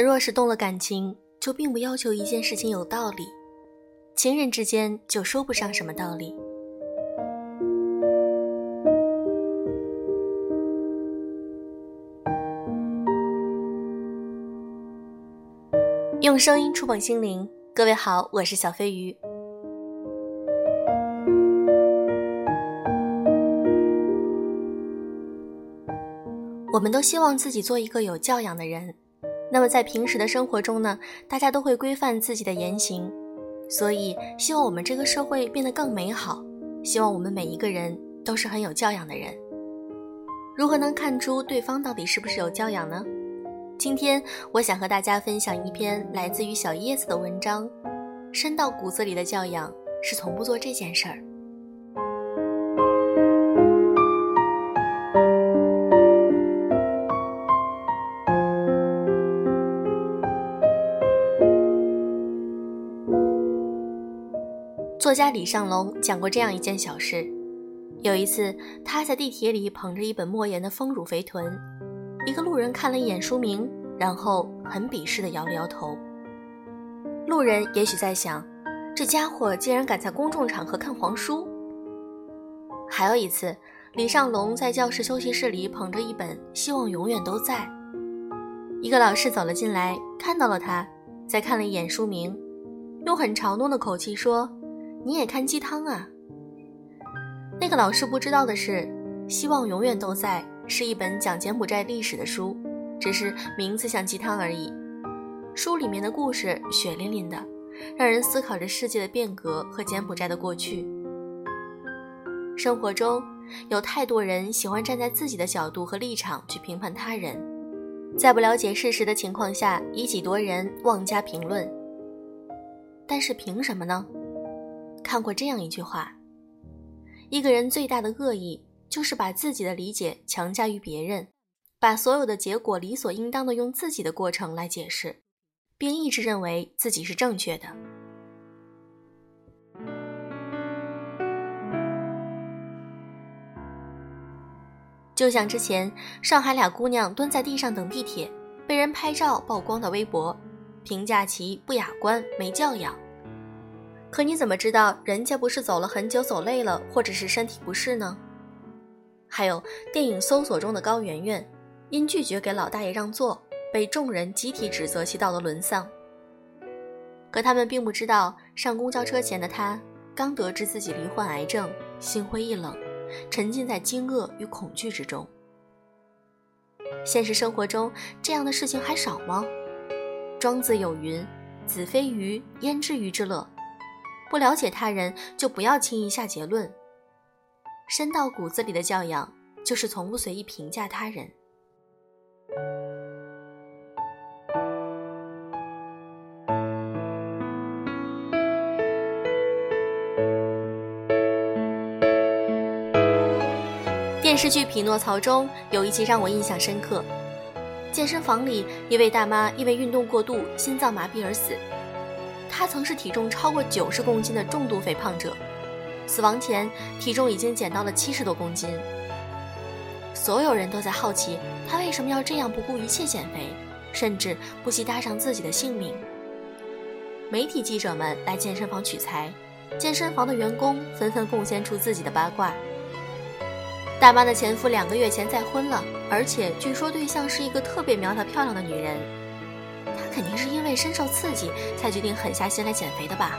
人若是动了感情，就并不要求一件事情有道理，情人之间就说不上什么道理。用声音触碰心灵，各位好，我是小飞鱼。我们都希望自己做一个有教养的人。那么在平时的生活中呢，大家都会规范自己的言行，所以希望我们这个社会变得更美好。希望我们每一个人都是很有教养的人。如何能看出对方到底是不是有教养呢？今天我想和大家分享一篇来自于小叶子的文章，《深到骨子里的教养是从不做这件事儿》。作家李尚龙讲过这样一件小事：有一次，他在地铁里捧着一本莫言的《丰乳肥臀》，一个路人看了一眼书名，然后很鄙视地摇了摇头。路人也许在想，这家伙竟然敢在公众场合看黄书。还有一次，李尚龙在教室休息室里捧着一本《希望永远都在》，一个老师走了进来，看到了他，再看了一眼书名，用很嘲弄的口气说。你也看鸡汤啊？那个老师不知道的是，《希望永远都在》是一本讲柬埔寨历史的书，只是名字像鸡汤而已。书里面的故事血淋淋的，让人思考着世界的变革和柬埔寨的过去。生活中有太多人喜欢站在自己的角度和立场去评判他人，在不了解事实的情况下以己夺人，妄加评论。但是凭什么呢？看过这样一句话：一个人最大的恶意，就是把自己的理解强加于别人，把所有的结果理所应当的用自己的过程来解释，并一直认为自己是正确的。就像之前上海俩姑娘蹲在地上等地铁，被人拍照曝光的微博，评价其不雅观、没教养。可你怎么知道人家不是走了很久走累了，或者是身体不适呢？还有电影《搜索》中的高圆圆，因拒绝给老大爷让座，被众人集体指责其道德沦丧。可他们并不知道，上公交车前的他刚得知自己罹患癌症，心灰意冷，沉浸在惊愕与恐惧之中。现实生活中这样的事情还少吗？庄子有云：“子非鱼，焉知鱼之乐？”不了解他人，就不要轻易下结论。深到骨子里的教养，就是从不随意评价他人。电视剧《匹诺曹》中有一集让我印象深刻：健身房里，一位大妈因为运动过度，心脏麻痹而死。他曾是体重超过九十公斤的重度肥胖者，死亡前体重已经减到了七十多公斤。所有人都在好奇他为什么要这样不顾一切减肥，甚至不惜搭上自己的性命。媒体记者们来健身房取材，健身房的员工纷纷贡献出自己的八卦。大妈的前夫两个月前再婚了，而且据说对象是一个特别苗条漂亮的女人。肯定是因为深受刺激才决定狠下心来减肥的吧。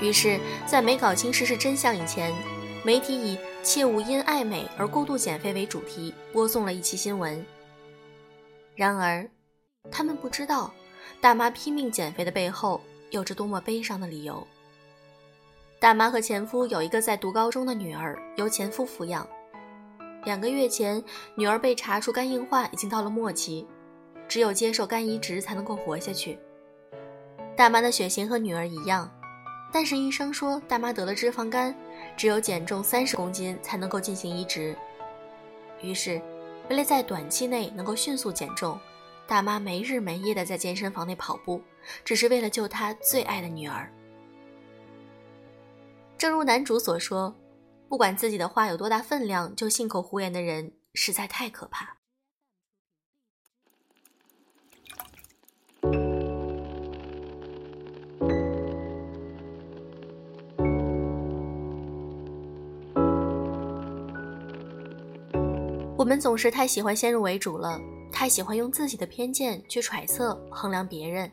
于是，在没搞清事实真相以前，媒体以“切勿因爱美而过度减肥”为主题播送了一期新闻。然而，他们不知道，大妈拼命减肥的背后有着多么悲伤的理由。大妈和前夫有一个在读高中的女儿，由前夫抚养。两个月前，女儿被查出肝硬化已经到了末期。只有接受肝移植才能够活下去。大妈的血型和女儿一样，但是医生说大妈得了脂肪肝，只有减重三十公斤才能够进行移植。于是，为了在短期内能够迅速减重，大妈没日没夜的在健身房内跑步，只是为了救她最爱的女儿。正如男主所说，不管自己的话有多大分量，就信口胡言的人实在太可怕。我们总是太喜欢先入为主了，太喜欢用自己的偏见去揣测、衡量别人。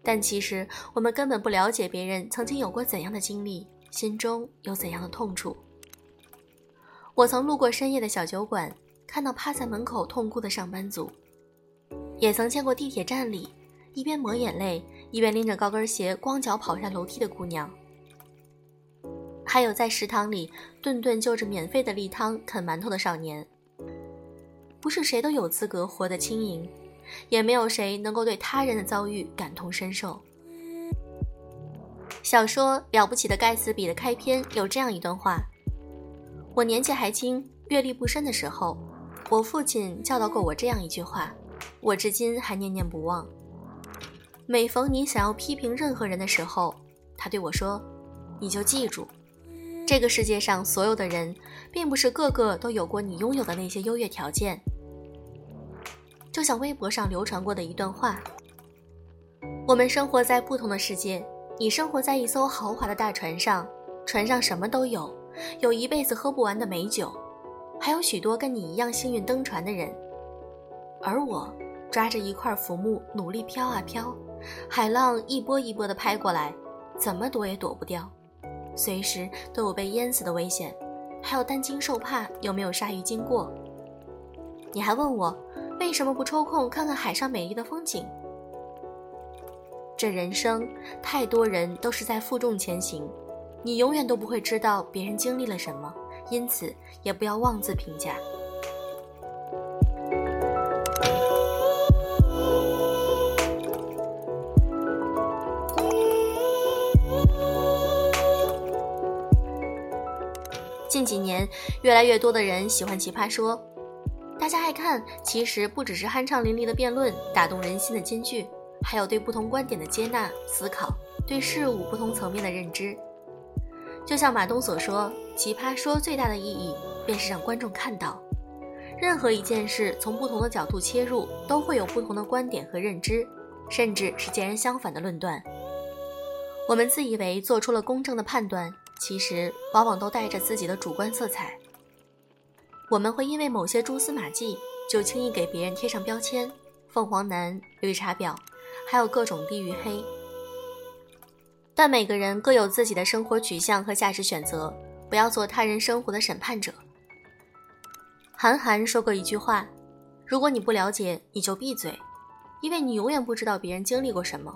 但其实我们根本不了解别人曾经有过怎样的经历，心中有怎样的痛楚。我曾路过深夜的小酒馆，看到趴在门口痛哭的上班族；也曾见过地铁站里一边抹眼泪，一边拎着高跟鞋光脚跑下楼梯的姑娘。还有在食堂里顿顿就着免费的例汤啃馒头的少年。不是谁都有资格活得轻盈。也没有谁能够对他人的遭遇感同身受。小说《了不起的盖茨比》的开篇有这样一段话：我年纪还轻、阅历不深的时候，我父亲教导过我这样一句话，我至今还念念不忘。每逢你想要批评任何人的时候，他对我说：“你就记住，这个世界上所有的人，并不是个个都有过你拥有的那些优越条件。”就像微博上流传过的一段话：我们生活在不同的世界，你生活在一艘豪华的大船上，船上什么都有，有一辈子喝不完的美酒，还有许多跟你一样幸运登船的人。而我抓着一块浮木，努力飘啊飘，海浪一波一波的拍过来，怎么躲也躲不掉，随时都有被淹死的危险，还有担惊受怕有没有鲨鱼经过。你还问我？为什么不抽空看看海上美丽的风景？这人生太多人都是在负重前行，你永远都不会知道别人经历了什么，因此也不要妄自评价。几年，越来越多的人喜欢奇葩说。大家爱看，其实不只是酣畅淋漓的辩论、打动人心的金句，还有对不同观点的接纳、思考，对事物不同层面的认知。就像马东所说，奇葩说最大的意义便是让观众看到，任何一件事从不同的角度切入，都会有不同的观点和认知，甚至是截然相反的论断。我们自以为做出了公正的判断，其实往往都带着自己的主观色彩。我们会因为某些蛛丝马迹，就轻易给别人贴上标签，凤凰男、绿茶婊，还有各种地域黑。但每个人各有自己的生活取向和价值选择，不要做他人生活的审判者。韩寒说过一句话：“如果你不了解，你就闭嘴，因为你永远不知道别人经历过什么；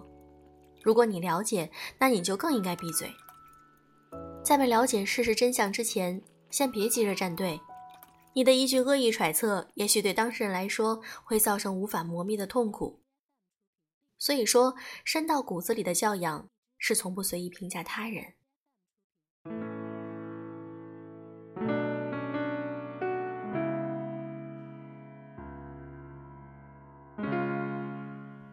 如果你了解，那你就更应该闭嘴。在没了解事实真相之前，先别急着站队。”你的一句恶意揣测，也许对当事人来说会造成无法磨灭的痛苦。所以说，深到骨子里的教养是从不随意评价他人。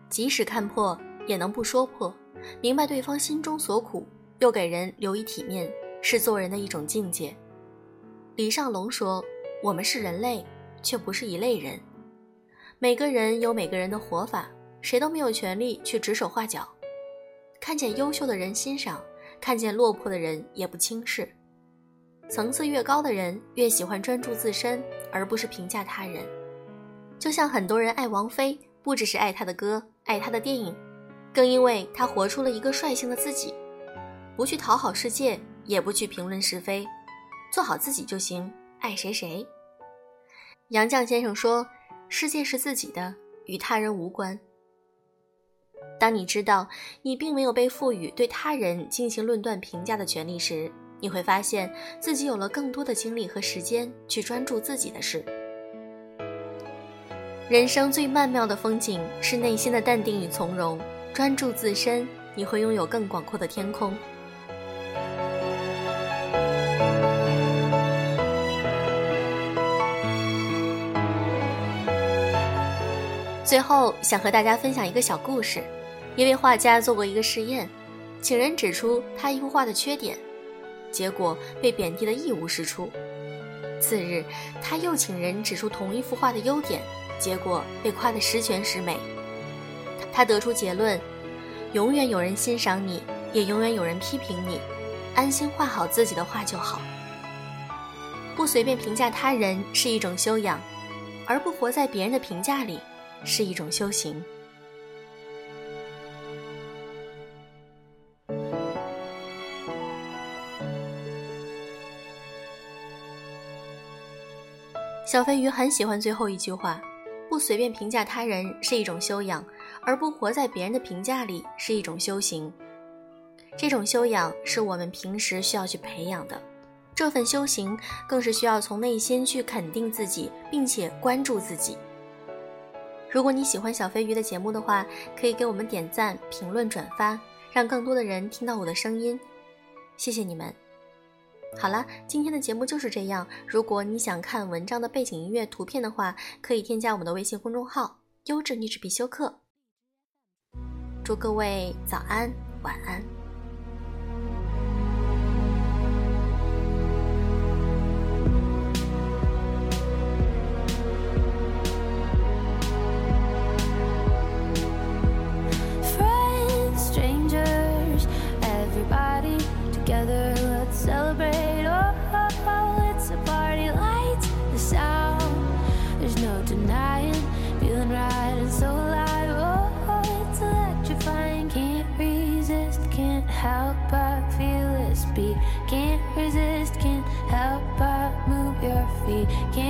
即使看破，也能不说破，明白对方心中所苦，又给人留以体面，是做人的一种境界。李尚龙说。我们是人类，却不是一类人。每个人有每个人的活法，谁都没有权利去指手画脚。看见优秀的人欣赏，看见落魄的人也不轻视。层次越高的人，越喜欢专注自身，而不是评价他人。就像很多人爱王菲，不只是爱她的歌，爱她的电影，更因为她活出了一个率性的自己，不去讨好世界，也不去评论是非，做好自己就行。爱谁谁。杨绛先生说：“世界是自己的，与他人无关。”当你知道你并没有被赋予对他人进行论断评价的权利时，你会发现自己有了更多的精力和时间去专注自己的事。人生最曼妙的风景是内心的淡定与从容，专注自身，你会拥有更广阔的天空。最后想和大家分享一个小故事。一位画家做过一个实验，请人指出他一幅画的缺点，结果被贬低的一无是处。次日，他又请人指出同一幅画的优点，结果被夸得十全十美。他得出结论：永远有人欣赏你，也永远有人批评你。安心画好自己的画就好。不随便评价他人是一种修养，而不活在别人的评价里是一种修行。小飞鱼很喜欢最后一句话：“不随便评价他人是一种修养，而不活在别人的评价里是一种修行。”这种修养是我们平时需要去培养的，这份修行更是需要从内心去肯定自己，并且关注自己。如果你喜欢小飞鱼的节目的话，可以给我们点赞、评论、转发，让更多的人听到我的声音。谢谢你们。好了，今天的节目就是这样。如果你想看文章的背景音乐图片的话，可以添加我们的微信公众号“优质女子必修课”。祝各位早安、晚安。coffee. Can't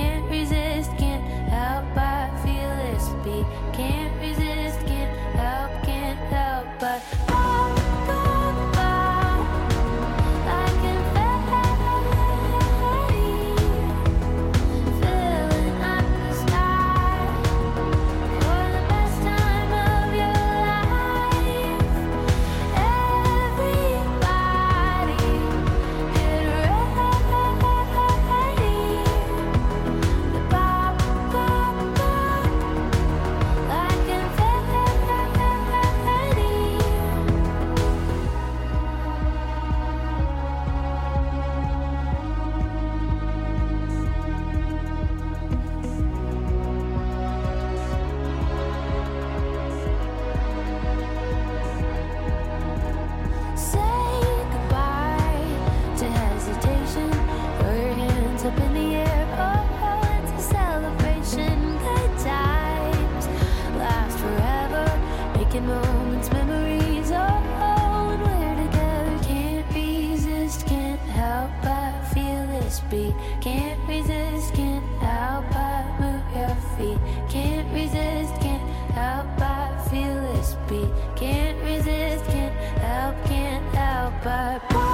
Can't resist, can't help but move your feet. Can't resist, can't help but feel this beat. Can't resist, can't help, can't help but.